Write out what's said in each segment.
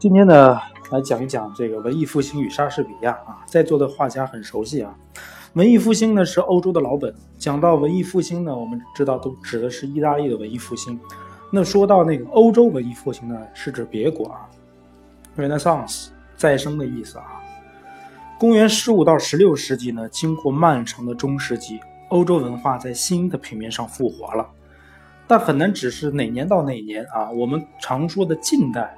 今天呢，来讲一讲这个文艺复兴与莎士比亚啊，在座的画家很熟悉啊。文艺复兴呢是欧洲的老本，讲到文艺复兴呢，我们知道都指的是意大利的文艺复兴。那说到那个欧洲文艺复兴呢，是指别国啊，Renaissance 再生的意思啊。公元十五到十六世纪呢，经过漫长的中世纪，欧洲文化在新的平面上复活了，但很难指是哪年到哪年啊。我们常说的近代。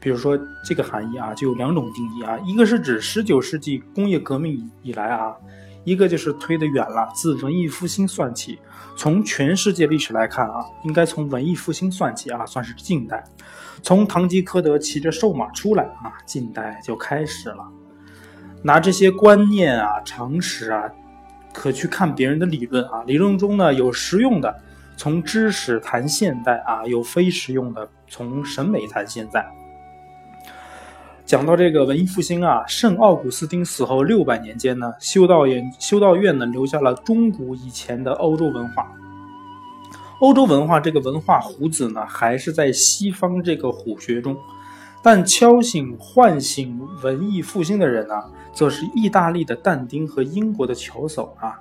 比如说这个含义啊，就有两种定义啊，一个是指十九世纪工业革命以来啊，一个就是推得远了，自文艺复兴算起。从全世界历史来看啊，应该从文艺复兴算起啊，算是近代。从堂吉诃德骑着瘦马出来啊，近代就开始了。拿这些观念啊、常识啊，可去看别人的理论啊，理论中呢有实用的，从知识谈现代啊，有非实用的，从审美谈现在。讲到这个文艺复兴啊，圣奥古斯丁死后六百年间呢，修道院修道院呢留下了中古以前的欧洲文化。欧洲文化这个文化胡子呢，还是在西方这个虎穴中，但敲醒唤醒文艺复兴的人呢，则是意大利的但丁和英国的乔叟啊。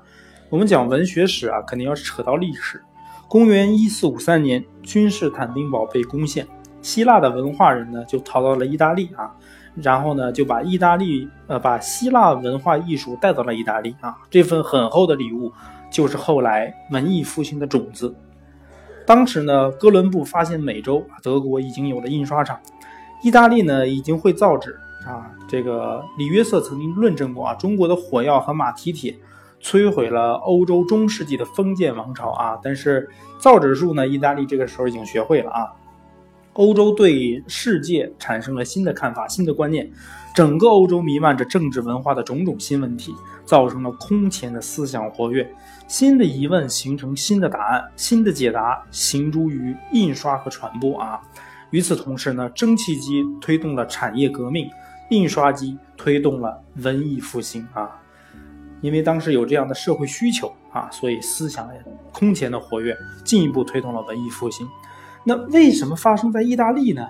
我们讲文学史啊，肯定要扯到历史。公元一四五三年，君士坦丁堡被攻陷，希腊的文化人呢就逃到了意大利啊。然后呢，就把意大利呃，把希腊文化艺术带到了意大利啊。这份很厚的礼物，就是后来文艺复兴的种子。当时呢，哥伦布发现美洲，德国已经有了印刷厂，意大利呢已经会造纸啊。这个李约瑟曾经论证过啊，中国的火药和马蹄铁摧毁了欧洲中世纪的封建王朝啊。但是造纸术呢，意大利这个时候已经学会了啊。欧洲对世界产生了新的看法、新的观念，整个欧洲弥漫着政治文化的种种新问题，造成了空前的思想活跃。新的疑问形成新的答案，新的解答行诸于印刷和传播啊。与此同时呢，蒸汽机推动了产业革命，印刷机推动了文艺复兴啊。因为当时有这样的社会需求啊，所以思想空前的活跃，进一步推动了文艺复兴。那为什么发生在意大利呢？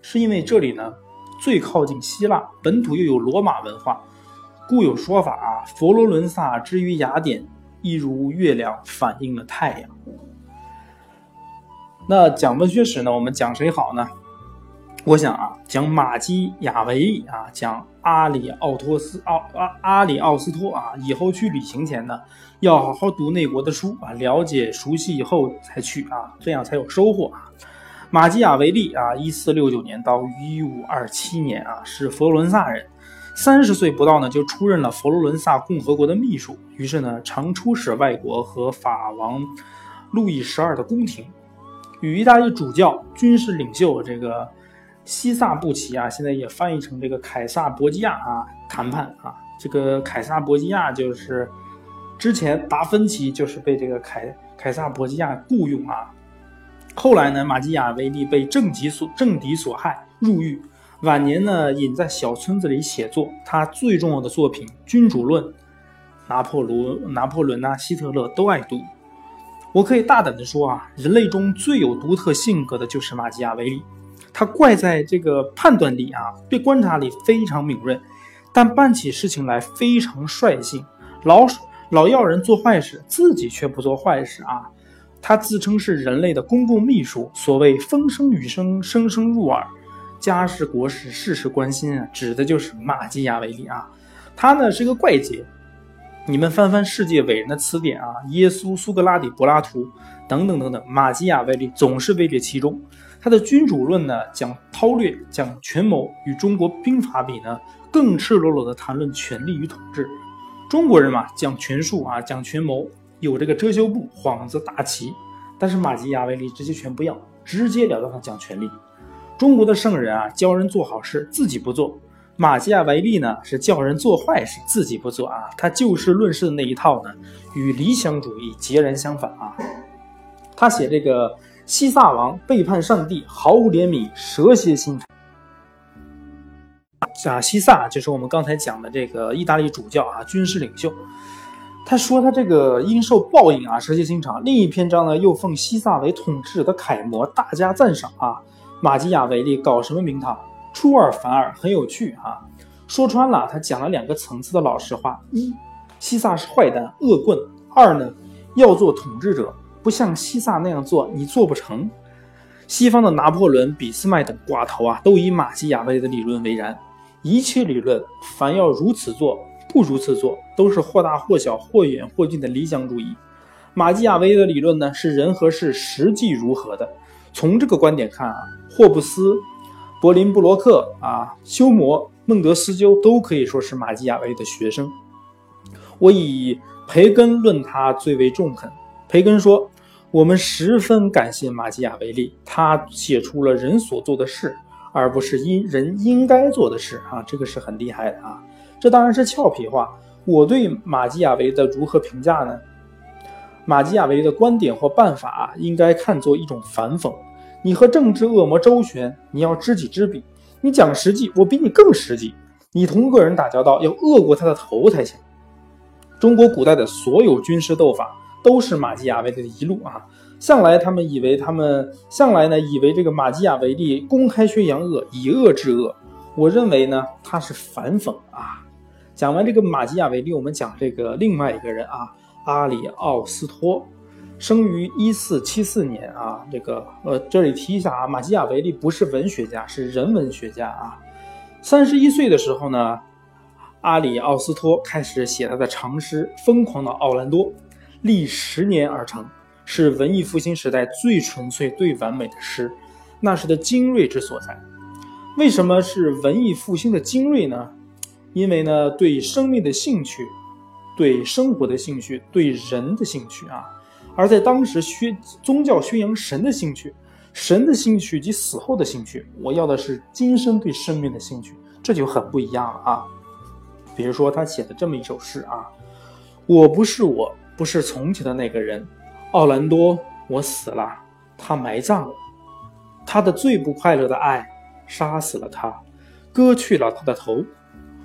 是因为这里呢最靠近希腊，本土又有罗马文化，故有说法啊，佛罗伦萨之于雅典，一如月亮反映了太阳。那讲文学史呢，我们讲谁好呢？我想啊，讲马基雅维利啊，讲阿里奥托斯奥阿阿里奥斯托啊，以后去旅行前呢，要好好读那国的书啊，了解熟悉以后才去啊，这样才有收获啊。马基雅维利啊，一四六九年到一五二七年啊，是佛罗伦萨人，三十岁不到呢，就出任了佛罗伦萨共和国的秘书，于是呢，常出使外国和法王路易十二的宫廷，与意大利主教、军事领袖这个。西萨布奇啊，现在也翻译成这个凯撒伯基亚啊，谈判啊，这个凯撒伯基亚就是之前达芬奇就是被这个凯凯撒伯基亚雇佣啊，后来呢，马基雅维利被政敌所政敌所害入狱，晚年呢隐在小村子里写作，他最重要的作品《君主论》，拿破仑、拿破仑呐、希特勒都爱读。我可以大胆的说啊，人类中最有独特性格的就是马基雅维利。他怪在这个判断力啊，对观察力非常敏锐，但办起事情来非常率性，老老要人做坏事，自己却不做坏事啊。他自称是人类的公共秘书，所谓风声雨声，声声入耳，家事国事事事关心啊，指的就是马基雅维利啊。他呢是个怪杰，你们翻翻世界伟人的词典啊，耶稣、苏格拉底、柏拉图等等等等，马基雅维利总是位列其中。他的《君主论》呢，讲韬略，讲权谋，与中国兵法比呢，更赤裸裸地谈论权力与统治。中国人嘛，讲权术啊，讲权谋，有这个遮羞布、幌子、大旗。但是马基雅维利这些全不要，直截了当的讲权力。中国的圣人啊，教人做好事，自己不做；马基雅维利呢，是教人做坏事，自己不做啊。他就事论事的那一套呢，与理想主义截然相反啊。他写这个。西萨王背叛上帝，毫无怜悯，蛇蝎心肠。啊，西萨就是我们刚才讲的这个意大利主教啊，军事领袖。他说他这个应受报应啊，蛇蝎心肠。另一篇章呢，又奉西萨为统治者的楷模，大加赞赏啊。马基雅维利搞什么名堂？出尔反尔，很有趣啊。说穿了，他讲了两个层次的老实话：一，西萨是坏蛋、恶棍；二呢，要做统治者，不像西萨那样做，你做不成。西方的拿破仑、俾斯麦等寡头啊，都以马基雅维的理论为然。一切理论，凡要如此做，不如此做，都是或大或小、或远或近的理想主义。马基雅维的理论呢，是人和事实际如何的。从这个观点看啊，霍布斯、柏林布洛克啊、休谟。孟德斯鸠都可以说是马基雅维的学生。我以培根论他最为中肯。培根说：“我们十分感谢马基雅维利，他写出了人所做的事，而不是因人应该做的事。”啊，这个是很厉害的啊！这当然是俏皮话。我对马基雅维的如何评价呢？马基雅维的观点或办法应该看作一种反讽。你和政治恶魔周旋，你要知己知彼。你讲实际，我比你更实际。你同恶人打交道，要恶过他的头才行。中国古代的所有军事斗法都是马基雅维利的遗录啊！向来他们以为他们向来呢，以为这个马基雅维利公开宣扬恶，以恶治恶。我认为呢，他是反讽啊。讲完这个马基雅维利，我们讲这个另外一个人啊，阿里奥斯托。生于一四七四年啊，这个呃，这里提一下啊，马基雅维利不是文学家，是人文学家啊。三十一岁的时候呢，阿里奥斯托开始写他的长诗《疯狂的奥兰多》，历十年而成，是文艺复兴时代最纯粹、最完美的诗，那是的精锐之所在。为什么是文艺复兴的精锐呢？因为呢，对生命的兴趣，对生活的兴趣，对人的兴趣啊。而在当时宣宗教宣扬神的兴趣，神的兴趣及死后的兴趣，我要的是今生对生命的兴趣，这就很不一样了啊。比如说他写的这么一首诗啊：我不是我，不是从前的那个人，奥兰多，我死了，他埋葬了，他的最不快乐的爱杀死了他，割去了他的头，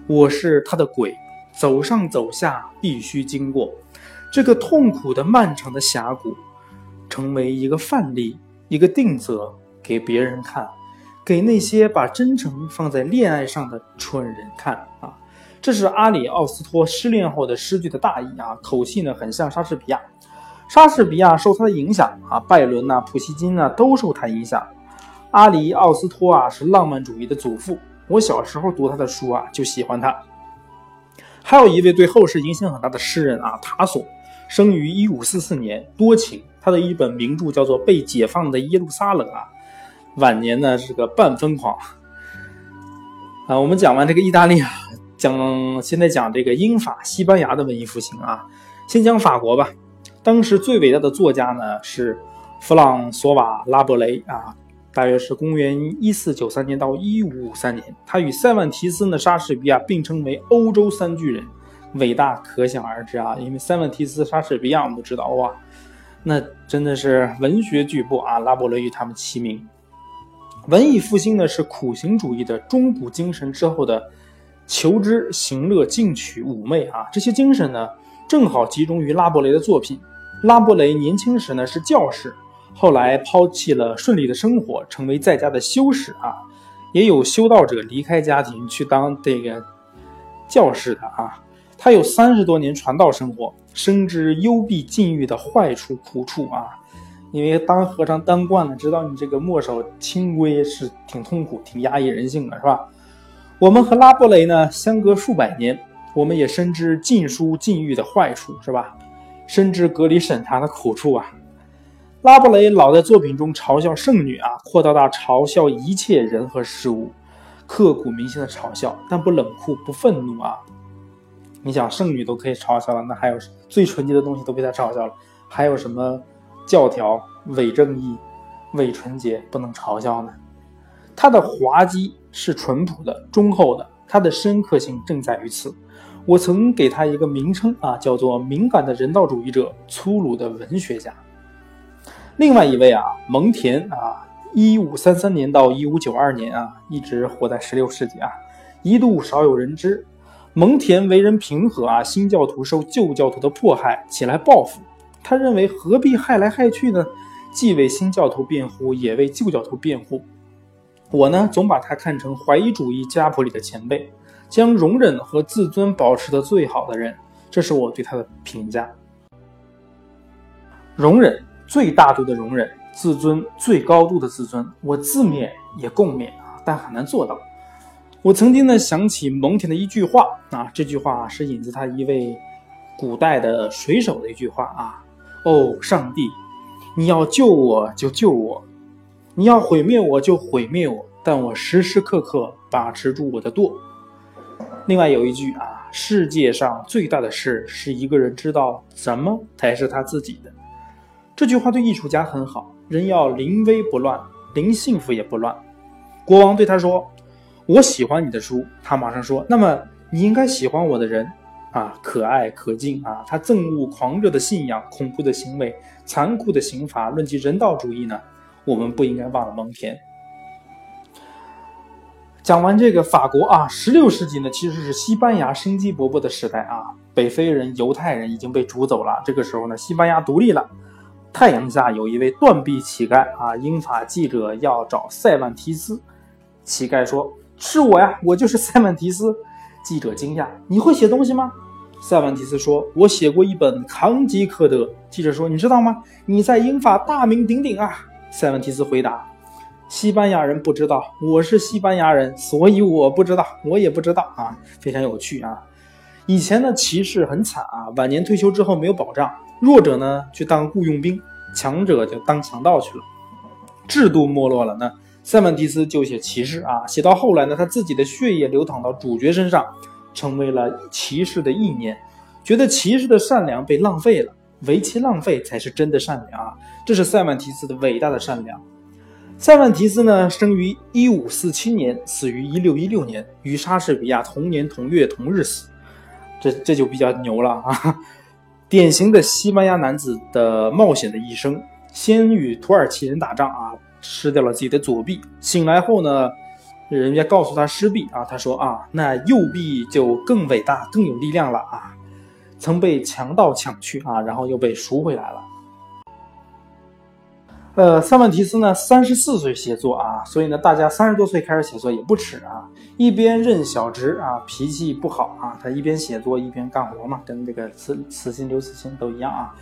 我是他的鬼，走上走下必须经过。这个痛苦的、漫长的峡谷，成为一个范例，一个定则，给别人看，给那些把真诚放在恋爱上的蠢人看啊！这是阿里奥斯托失恋后的诗句的大意啊，口气呢很像莎士比亚。莎士比亚受他的影响啊，拜伦呐、普希金呐都受他影响。阿里奥斯托啊是浪漫主义的祖父，我小时候读他的书啊就喜欢他。还有一位对后世影响很大的诗人啊，塔索。生于一五四四年，多情。他的一本名著叫做《被解放的耶路撒冷》啊。晚年呢是个半疯狂啊。我们讲完这个意大利啊，讲现在讲这个英法西班牙的文艺复兴啊。先讲法国吧。当时最伟大的作家呢是弗朗索瓦拉伯雷啊，大约是公元一四九三年到一五五三年。他与塞万提斯呢、莎士比亚并称为欧洲三巨人。伟大可想而知啊，因为塞万提斯、莎士比亚我们都知道哇，那真的是文学巨擘啊，拉伯雷与他们齐名。文艺复兴呢是苦行主义的中古精神之后的求知、行乐、进取、妩媚啊，这些精神呢正好集中于拉伯雷的作品。拉伯雷年轻时呢是教士，后来抛弃了顺利的生活，成为在家的修士啊，也有修道者离开家庭去当这个教士的啊。他有三十多年传道生活，深知幽闭禁欲的坏处苦处啊！因为当和尚当惯了，知道你这个墨守清规是挺痛苦、挺压抑人性的，是吧？我们和拉伯雷呢相隔数百年，我们也深知禁书禁欲的坏处，是吧？深知隔离审查的苦处啊！拉伯雷老在作品中嘲笑圣女啊，扩大到嘲笑一切人和事物，刻骨铭心的嘲笑，但不冷酷、不愤怒啊！你想圣女都可以嘲笑了，那还有最纯洁的东西都被他嘲笑了，还有什么教条、伪正义、伪纯洁不能嘲笑呢？他的滑稽是淳朴的、忠厚的，他的深刻性正在于此。我曾给他一个名称啊，叫做敏感的人道主义者、粗鲁的文学家。另外一位啊，蒙恬啊，一五三三年到一五九二年啊，一直活在十六世纪啊，一度少有人知。蒙恬为人平和啊，新教徒受旧教徒的迫害，起来报复。他认为何必害来害去呢？既为新教徒辩护，也为旧教徒辩护。我呢，总把他看成怀疑主义家谱里的前辈，将容忍和自尊保持的最好的人，这是我对他的评价。容忍最大度的容忍，自尊最高度的自尊，我自勉也共勉啊，但很难做到。我曾经呢想起蒙恬的一句话啊，这句话是引自他一位古代的水手的一句话啊：“哦，上帝，你要救我就救我。”你要毁灭我就毁灭我，但我时时刻刻把持住我的舵。另外有一句啊，世界上最大的事是一个人知道什么才是他自己的。这句话对艺术家很好。人要临危不乱，临幸福也不乱。国王对他说：“我喜欢你的书。”他马上说：“那么你应该喜欢我的人啊，可爱可敬啊。”他憎恶狂热的信仰、恐怖的行为、残酷的刑罚。论及人道主义呢？我们不应该忘了蒙恬。讲完这个法国啊，十六世纪呢其实是西班牙生机勃勃的时代啊，北非人、犹太人已经被逐走了。这个时候呢，西班牙独立了。太阳下有一位断臂乞丐啊，英法记者要找塞万提斯。乞丐说：“是我呀，我就是塞万提斯。”记者惊讶：“你会写东西吗？”塞万提斯说：“我写过一本《堂吉诃德》。”记者说：“你知道吗？你在英法大名鼎鼎啊。”塞万提斯回答：“西班牙人不知道我是西班牙人，所以我不知道，我也不知道啊，非常有趣啊。以前呢，骑士很惨啊，晚年退休之后没有保障，弱者呢去当雇佣兵，强者就当强盗去了。制度没落了呢，塞万提斯就写骑士啊，写到后来呢，他自己的血液流淌到主角身上，成为了骑士的意念，觉得骑士的善良被浪费了。”为其浪费才是真的善良啊！这是塞万提斯的伟大的善良。塞万提斯呢，生于一五四七年，死于一六一六年，与莎士比亚同年同月同日死。这这就比较牛了啊！典型的西班牙男子的冒险的一生，先与土耳其人打仗啊，失掉了自己的左臂。醒来后呢，人家告诉他失臂啊，他说啊，那右臂就更伟大、更有力量了啊。曾被强盗抢去啊，然后又被赎回来了。呃，塞万提斯呢，三十四岁写作啊，所以呢，大家三十多岁开始写作也不迟啊。一边任小职啊，脾气不好啊，他一边写作一边干活嘛，跟这个慈慈心刘慈欣都一样啊，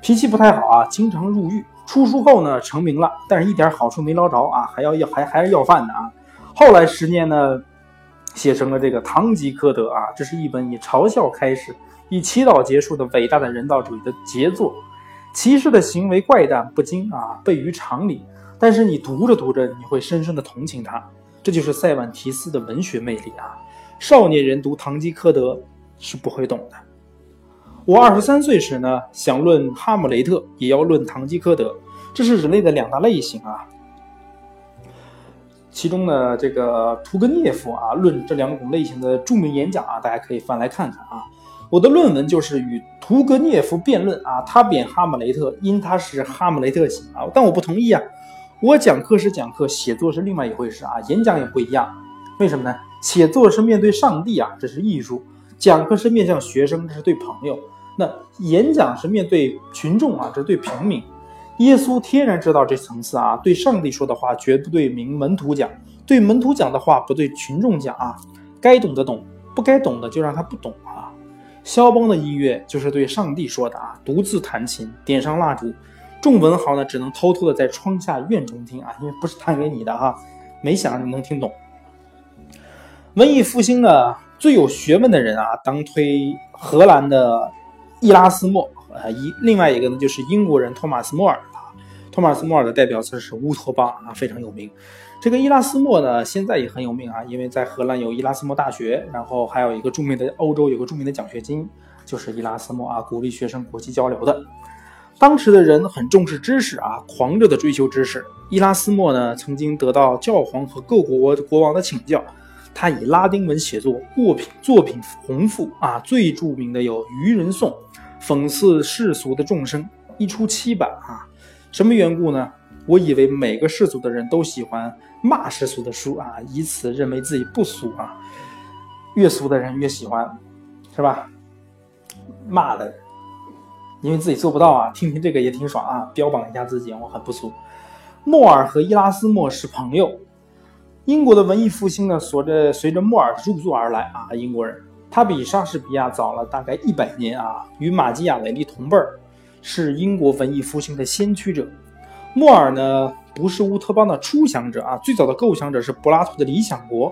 脾气不太好啊，经常入狱。出书后呢，成名了，但是一点好处没捞着啊，还要要还还是要饭的啊。后来十年呢，写成了这个《堂吉诃德》啊，这是一本以嘲笑开始。以祈祷结束的伟大的人道主义的杰作，骑士的行为怪诞不经啊，悖于常理。但是你读着读着，你会深深的同情他，这就是塞万提斯的文学魅力啊！少年人读《堂吉诃德》是不会懂的。我二十三岁时呢，想论哈姆雷特，也要论《堂吉诃德》，这是人类的两大类型啊。其中呢，这个屠格涅夫啊，论这两种类型的著名演讲啊，大家可以翻来看看啊。我的论文就是与屠格涅夫辩论啊，他贬哈姆雷特，因他是哈姆雷特型啊，但我不同意啊。我讲课是讲课，写作是另外一回事啊，演讲也不一样。为什么呢？写作是面对上帝啊，这是艺术；讲课是面向学生，这是对朋友。那演讲是面对群众啊，这是对平民。耶稣天然知道这层次啊，对上帝说的话绝不对明门徒讲，对门徒讲的话不对群众讲啊，该懂的懂，不该懂的就让他不懂啊。肖邦的音乐就是对上帝说的啊，独自弹琴，点上蜡烛，众文豪呢只能偷偷的在窗下院中听啊，因为不是弹给你的哈，没想你能听懂。文艺复兴呢最有学问的人啊，当推荷兰的伊拉斯莫啊，一另外一个呢就是英国人托马斯莫尔啊，托马斯莫尔的代表词是乌托邦啊，非常有名。这个伊拉斯莫呢，现在也很有名啊，因为在荷兰有伊拉斯莫大学，然后还有一个著名的欧洲有个著名的奖学金，就是伊拉斯莫啊，鼓励学生国际交流的。当时的人很重视知识啊，狂热的追求知识。伊拉斯莫呢，曾经得到教皇和各国国王的请教，他以拉丁文写作，作品作品宏富啊，最著名的有《愚人颂》，讽刺世俗的众生，一出七版啊。什么缘故呢？我以为每个世俗的人都喜欢。骂世俗的书啊，以此认为自己不俗啊。越俗的人越喜欢，是吧？骂的，因为自己做不到啊。听听这个也挺爽啊，标榜一下自己，我很不俗。莫尔和伊拉斯莫是朋友，英国的文艺复兴呢，随着随着莫尔入座而来啊，英国人他比莎士比亚早了大概一百年啊，与马基雅维利同辈儿，是英国文艺复兴的先驱者。莫尔呢，不是乌托邦的初想者啊，最早的构想者是柏拉图的《理想国》。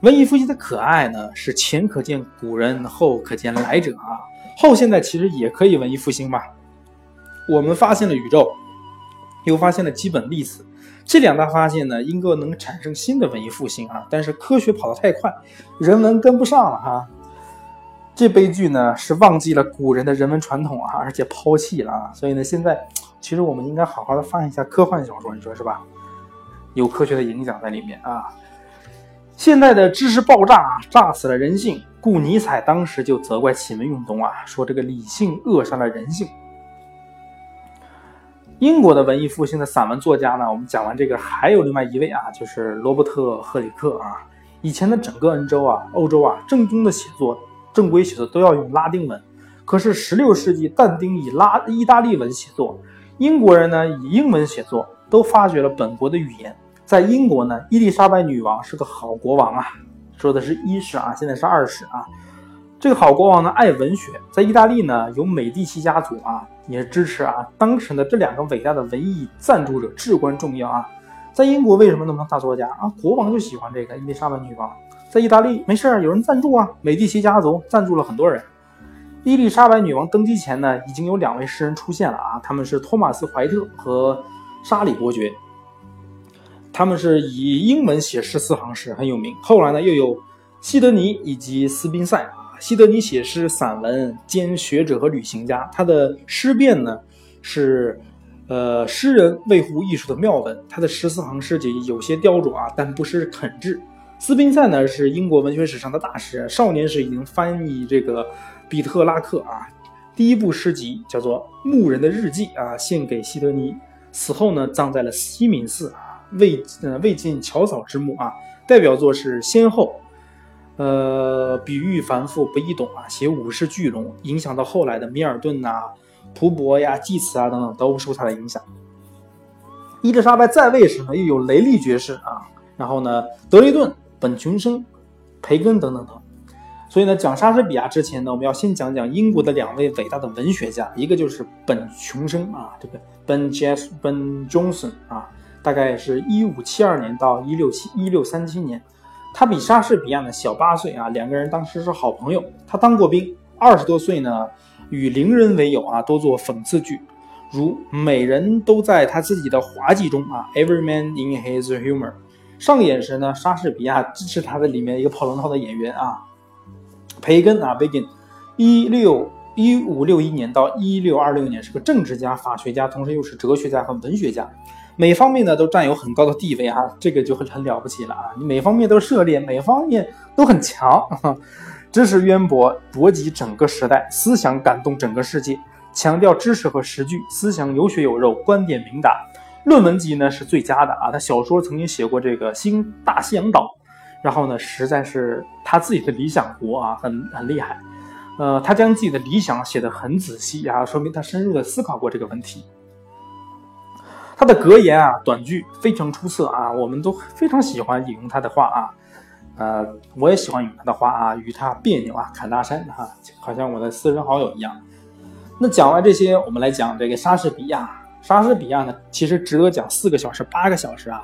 文艺复兴的可爱呢，是前可见古人，后可见来者啊。后现代其实也可以文艺复兴吧。我们发现了宇宙，又发现了基本粒子，这两大发现呢，应该能产生新的文艺复兴啊。但是科学跑得太快，人文跟不上了哈。这悲剧呢，是忘记了古人的人文传统啊，而且抛弃了啊。所以呢，现在其实我们应该好好的翻一下科幻小说，你说是吧？有科学的影响在里面啊。现在的知识爆炸啊，炸死了人性。故尼采当时就责怪启蒙运动啊，说这个理性扼杀了人性。英国的文艺复兴的散文作家呢，我们讲完这个，还有另外一位啊，就是罗伯特·赫里克啊。以前的整个欧洲啊，欧洲啊，正宗的写作、正规写作都要用拉丁文，可是16世纪但丁以拉意大利文写作，英国人呢以英文写作，都发掘了本国的语言。在英国呢，伊丽莎白女王是个好国王啊，说的是一世啊，现在是二世啊。这个好国王呢爱文学，在意大利呢有美第奇家族啊，也支持啊。当时的这两个伟大的文艺赞助者至关重要啊。在英国为什么那么多大作家啊？国王就喜欢这个伊丽莎白女王。在意大利没事儿，有人赞助啊，美第奇家族赞助了很多人。伊丽莎白女王登基前呢，已经有两位诗人出现了啊，他们是托马斯怀特和沙里伯爵。他们是以英文写诗四行诗很有名，后来呢又有西德尼以及斯宾塞啊。西德尼写诗散文兼学者和旅行家，他的诗变呢是呃诗人卫乎艺术的妙文，他的十四行诗集有些雕琢啊，但不失恳挚。斯宾塞呢是英国文学史上的大师，少年时已经翻译这个比特拉克啊，第一部诗集叫做《牧人的日记》啊，献给西德尼，死后呢葬在了西敏寺啊。未呃未尽乔草之墓啊，代表作是《先后》，呃，比喻繁复不易懂啊，写武士巨龙，影响到后来的米尔顿呐、蒲伯呀、济慈啊等等，都受他的影响。伊丽莎白在位时呢，又有雷利爵士啊，然后呢，德雷顿、本琼生、培根等等等。所以呢，讲莎士比亚之前呢，我们要先讲讲英国的两位伟大的文学家，一个就是本琼生啊，这个 Ben j e s Ben Johnson 啊。大概是一五七二年到一六七一六三七年，他比莎士比亚呢小八岁啊，两个人当时是好朋友。他当过兵，二十多岁呢，与伶人为友啊，多做讽刺剧，如每人都在他自己的滑稽中啊，Every man in his humor。上演时呢，莎士比亚支持他的里面一个跑龙套的演员啊，培根啊，Begin，一六一五六一年到一六二六年是个政治家、法学家，同时又是哲学家和文学家。每方面呢都占有很高的地位啊，这个就很很了不起了啊！你每方面都涉猎，每方面都很强，知识渊博，博及整个时代，思想感动整个世界，强调知识和实据，思想有血有肉，观点明达，论文集呢是最佳的啊！他小说曾经写过这个《新大西洋岛》，然后呢，实在是他自己的理想国啊，很很厉害。呃，他将自己的理想写得很仔细啊，说明他深入的思考过这个问题。他的格言啊，短句非常出色啊，我们都非常喜欢引用他的话啊，呃，我也喜欢引用他的话啊，与他别扭啊，侃大山哈，好像我的私人好友一样。那讲完这些，我们来讲这个莎士比亚。莎士比亚呢，其实值得讲四个小时、八个小时啊，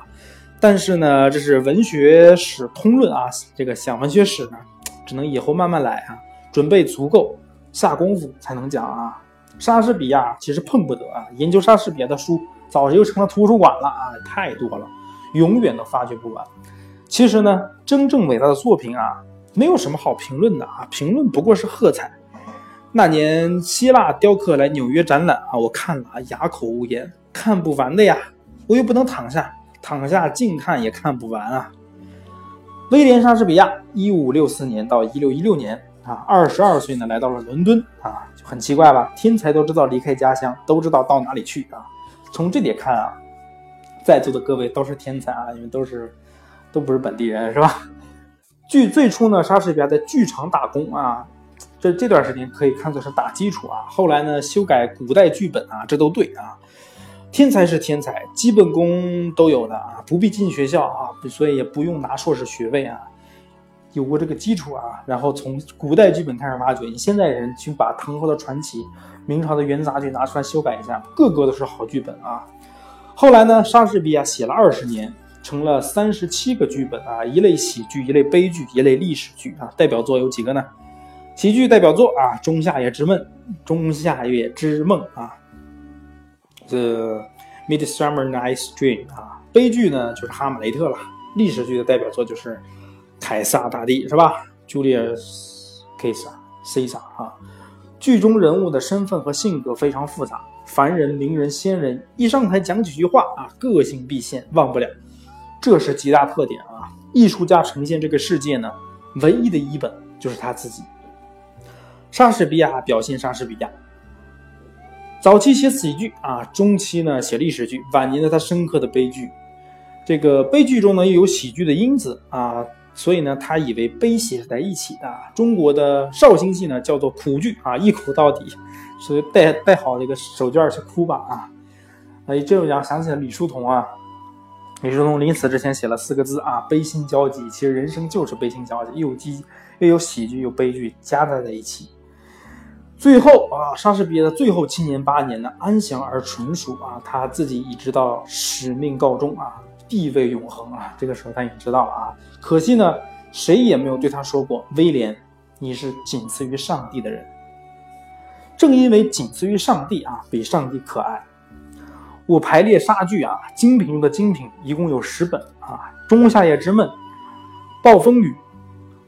但是呢，这是文学史通论啊，这个讲文学史呢，只能以后慢慢来啊，准备足够，下功夫才能讲啊。莎士比亚其实碰不得啊，研究莎士比亚的书。早就成了图书馆了啊，太多了，永远都发掘不完。其实呢，真正伟大的作品啊，没有什么好评论的啊，评论不过是喝彩。那年希腊雕刻来纽约展览啊，我看了啊，哑口无言，看不完的呀。我又不能躺下，躺下静看也看不完啊。威廉莎士比亚，一五六四年到一六一六年啊，二十二岁呢，来到了伦敦啊，就很奇怪吧？天才都知道离开家乡，都知道到哪里去啊。从这点看啊，在座的各位都是天才啊，因为都是都不是本地人，是吧？剧最初呢，莎士比亚在剧场打工啊，这这段时间可以看作是打基础啊。后来呢，修改古代剧本啊，这都对啊。天才是天才，基本功都有的啊，不必进学校啊，所以也不用拿硕士学位啊，有过这个基础啊，然后从古代剧本开始挖掘，你现在人去把唐朝的传奇、明朝的元杂剧拿出来修改一下，个个都是好剧本啊。后来呢，莎士比亚写了二十年，成了三十七个剧本啊，一类喜剧，一类悲剧，一类历史剧啊。代表作有几个呢？喜剧代表作啊，《仲夏夜之梦》，《仲夏夜之梦》啊。The Midsummer Night's Dream 啊，悲剧呢就是《哈姆雷特》了，历史剧的代表作就是《凯撒大帝》是吧？Julius Caesar，Caesar 啊，剧中人物的身份和性格非常复杂，凡人、名人、仙人，一上台讲几句话啊，个性毕现，忘不了，这是极大特点啊。艺术家呈现这个世界呢，唯一的一本就是他自己。莎士比亚表现莎士比亚。早期写喜剧啊，中期呢写历史剧，晚年的他深刻的悲剧。这个悲剧中呢又有喜剧的因子啊，所以呢他以为悲喜是在一起的。中国的绍兴戏呢叫做苦剧啊，一苦到底，所以带带好这个手绢去哭吧啊。哎，这样想起了李叔同啊，李叔同临死之前写了四个字啊，悲心交集。其实人生就是悲心交集，又有喜又有喜剧，又悲剧夹杂在一起。最后啊，莎士比亚的最后七年八年呢，安详而纯熟啊，他自己已知道使命告终啊，地位永恒啊，这个时候他已经知道了啊。可惜呢，谁也没有对他说过，威廉，你是仅次于上帝的人。正因为仅次于上帝啊，比上帝可爱。我排列莎剧啊，精品中的精品，一共有十本啊，《仲夏夜之梦》、《暴风雨》、《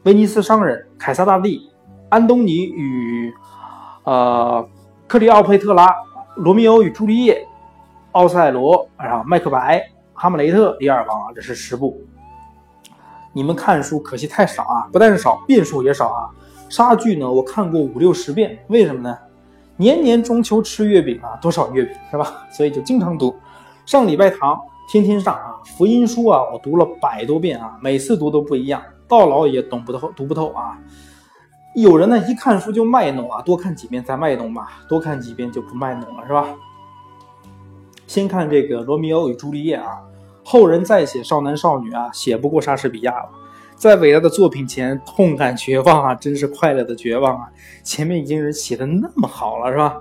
威尼斯商人》、《凯撒大帝》、《安东尼与》。呃，克里奥佩特拉、罗密欧与朱丽叶、奥赛罗，然后麦克白、哈姆雷特、李尔王啊，这是十部。你们看书可惜太少啊，不但是少，遍数也少啊。莎剧呢，我看过五六十遍，为什么呢？年年中秋吃月饼啊，多少月饼是吧？所以就经常读。上礼拜堂，天天上啊。福音书啊，我读了百多遍啊，每次读都不一样，到老也懂不透，读不透啊。有人呢一看书就卖弄啊，多看几遍再卖弄吧，多看几遍就不卖弄了，是吧？先看这个《罗密欧与朱丽叶》啊，后人再写少男少女啊，写不过莎士比亚了。在伟大的作品前痛感绝望啊，真是快乐的绝望啊！前面已经人写的那么好了，是吧？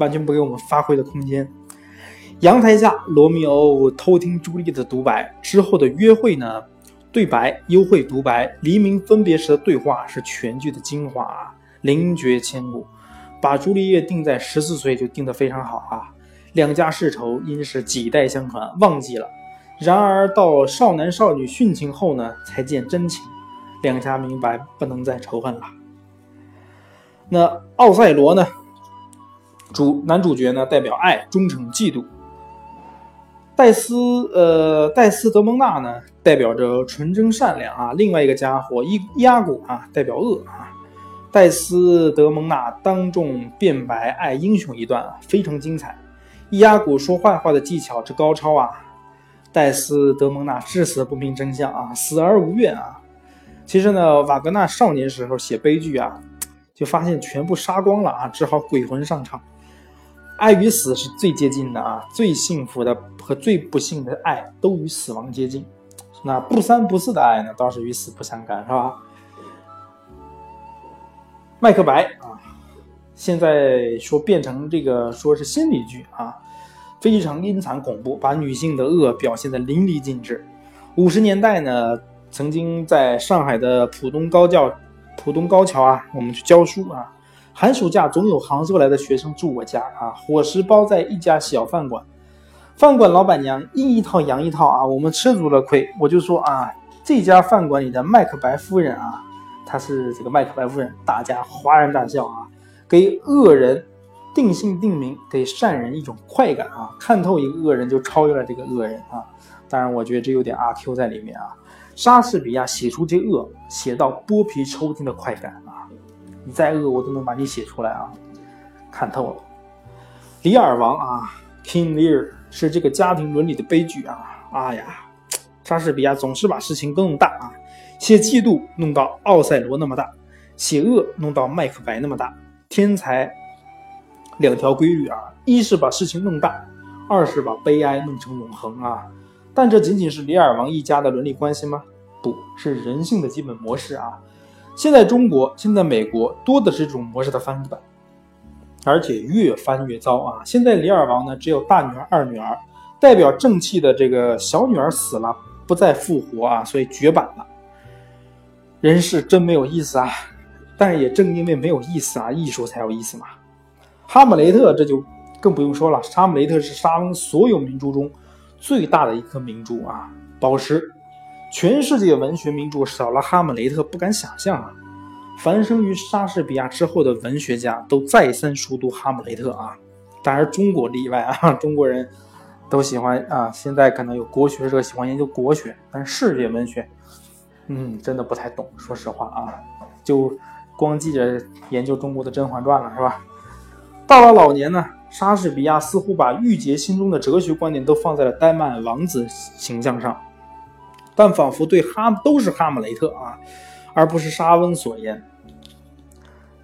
完全不给我们发挥的空间。阳台下，罗密欧偷听朱丽叶的独白之后的约会呢？对白、幽会、独白、黎明分别时的对话是全剧的精华啊，灵绝千古。把朱丽叶定在十四岁就定得非常好啊。两家世仇因是几代相传，忘记了。然而到少男少女殉情后呢，才见真情。两家明白不能再仇恨了。那奥赛罗呢？主男主角呢，代表爱、忠诚、嫉妒。戴斯，呃，戴斯德蒙纳呢，代表着纯真善良啊。另外一个家伙伊伊阿古啊，代表恶啊。戴斯德蒙纳当众辩白爱英雄一段啊，非常精彩。伊阿古说坏话的技巧之高超啊，戴斯德蒙纳至死不明真相啊，死而无怨啊。其实呢，瓦格纳少年时候写悲剧啊，就发现全部杀光了啊，只好鬼魂上场。爱与死是最接近的啊，最幸福的和最不幸的爱都与死亡接近。那不三不四的爱呢，倒是与死不相干，是吧？麦克白啊，现在说变成这个说是心理剧啊，非常阴惨恐怖，把女性的恶表现的淋漓尽致。五十年代呢，曾经在上海的浦东高教、浦东高桥啊，我们去教书啊。寒暑假总有杭州来的学生住我家啊，伙食包在一家小饭馆，饭馆老板娘阴一套阳一套啊，我们吃足了亏。我就说啊，这家饭馆里的麦克白夫人啊，她是这个麦克白夫人，大家哗然大笑啊，给恶人定性定名，给善人一种快感啊，看透一个恶人就超越了这个恶人啊。当然，我觉得这有点阿 Q 在里面啊。莎士比亚写出这恶，写到剥皮抽筋的快感啊。你再恶，我都能把你写出来啊！看透了，李尔王啊，King Lear 是这个家庭伦理的悲剧啊！哎呀，莎士比亚总是把事情更大啊，写嫉妒弄到奥赛罗那么大，写恶弄到麦克白那么大。天才两条规律啊，一是把事情弄大，二是把悲哀弄成永恒啊。但这仅仅是李尔王一家的伦理关系吗？不是人性的基本模式啊。现在中国，现在美国多的是这种模式的翻版，而且越翻越糟啊。现在李尔王呢，只有大女儿、二女儿，代表正气的这个小女儿死了，不再复活啊，所以绝版了。人世真没有意思啊。但也正因为没有意思啊，艺术才有意思嘛。哈姆雷特这就更不用说了，哈姆雷特是沙翁所有名著中最大的一颗明珠啊，宝石。全世界文学名著少了哈姆雷特不敢想象啊。凡生于莎士比亚之后的文学家都再三熟读哈姆雷特啊，当然中国例外啊，中国人都喜欢啊。现在可能有国学者喜欢研究国学，但是世界文学，嗯，真的不太懂，说实话啊，就。光记着研究中国的《甄嬛传》了，是吧？到了老年呢，莎士比亚似乎把郁结心中的哲学观点都放在了丹麦王子形象上，但仿佛对哈都是哈姆雷特啊，而不是沙翁所言。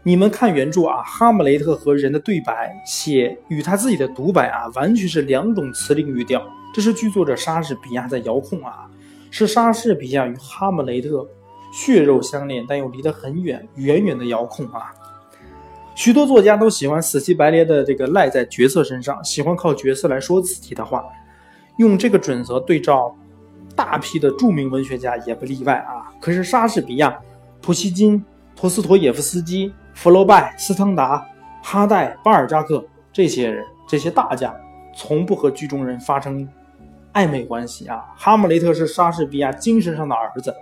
你们看原著啊，哈姆雷特和人的对白写与他自己的独白啊，完全是两种词令语调。这是剧作者莎士比亚在遥控啊，是莎士比亚与哈姆雷特。血肉相连，但又离得很远，远远的遥控啊！许多作家都喜欢死乞白赖的这个赖在角色身上，喜欢靠角色来说自己的话，用这个准则对照大批的著名文学家也不例外啊。可是莎士比亚、普希金、托斯妥耶夫斯基、福楼拜、斯汤达、哈代、巴尔扎克这些人，这些大家从不和剧中人发生暧昧关系啊。哈姆雷特是莎士比亚精神上的儿子。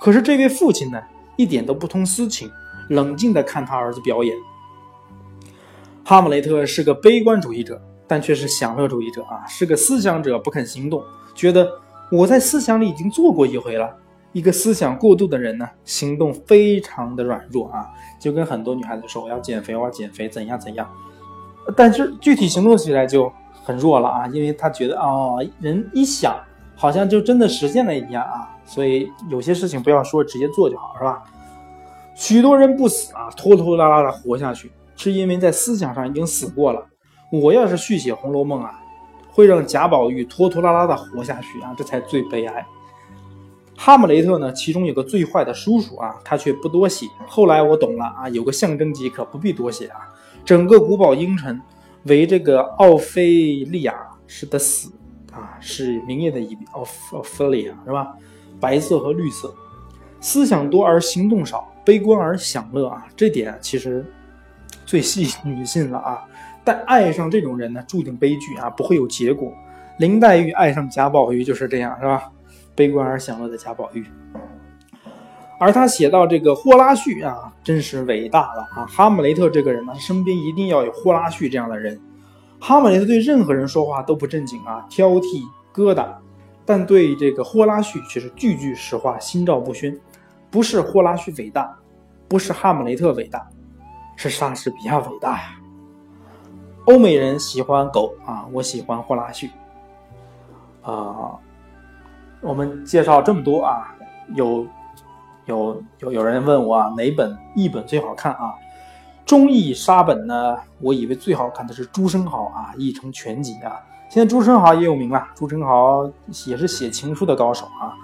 可是这位父亲呢，一点都不通私情，冷静地看他儿子表演。哈姆雷特是个悲观主义者，但却是享乐主义者啊，是个思想者，不肯行动，觉得我在思想里已经做过一回了。一个思想过度的人呢，行动非常的软弱啊，就跟很多女孩子说我要减肥，我要减肥，怎样怎样，但是具体行动起来就很弱了啊，因为他觉得啊，人一想。好像就真的实现了一样啊，所以有些事情不要说，直接做就好，是吧？许多人不死啊，拖拖拉拉的活下去，是因为在思想上已经死过了。我要是续写《红楼梦》啊，会让贾宝玉拖拖拉拉的活下去啊，这才最悲哀。哈姆雷特呢，其中有个最坏的叔叔啊，他却不多写。后来我懂了啊，有个象征即可，不必多写啊。整个古堡英臣为这个奥菲利亚是的死。啊，是明艳的一笔，of Ophelia 是吧？白色和绿色，思想多而行动少，悲观而享乐啊，这点其实最吸引女性了啊。但爱上这种人呢，注定悲剧啊，不会有结果。林黛玉爱上贾宝玉就是这样，是吧？悲观而享乐的贾宝玉。而他写到这个霍拉旭啊，真是伟大了啊！哈姆雷特这个人呢，身边一定要有霍拉旭这样的人。哈姆雷特对任何人说话都不正经啊，挑剔疙瘩，但对这个霍拉旭却是句句实话，心照不宣。不是霍拉旭伟大，不是哈姆雷特伟大，是莎士比亚伟大呀。欧美人喜欢狗啊，我喜欢霍拉旭。啊，我们介绍这么多啊，有有有有人问我啊，哪本译本最好看啊？中译沙本呢？我以为最好看的是朱生豪啊，译成全集啊。现在朱生豪也有名了，朱生豪也是写情书的高手啊。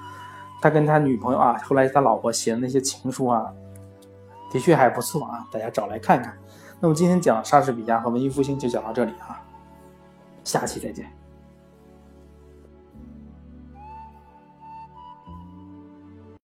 他跟他女朋友啊，后来他老婆写的那些情书啊，的确还不错啊，大家找来看看。那么今天讲莎士比亚和文艺复兴就讲到这里啊，下期再见。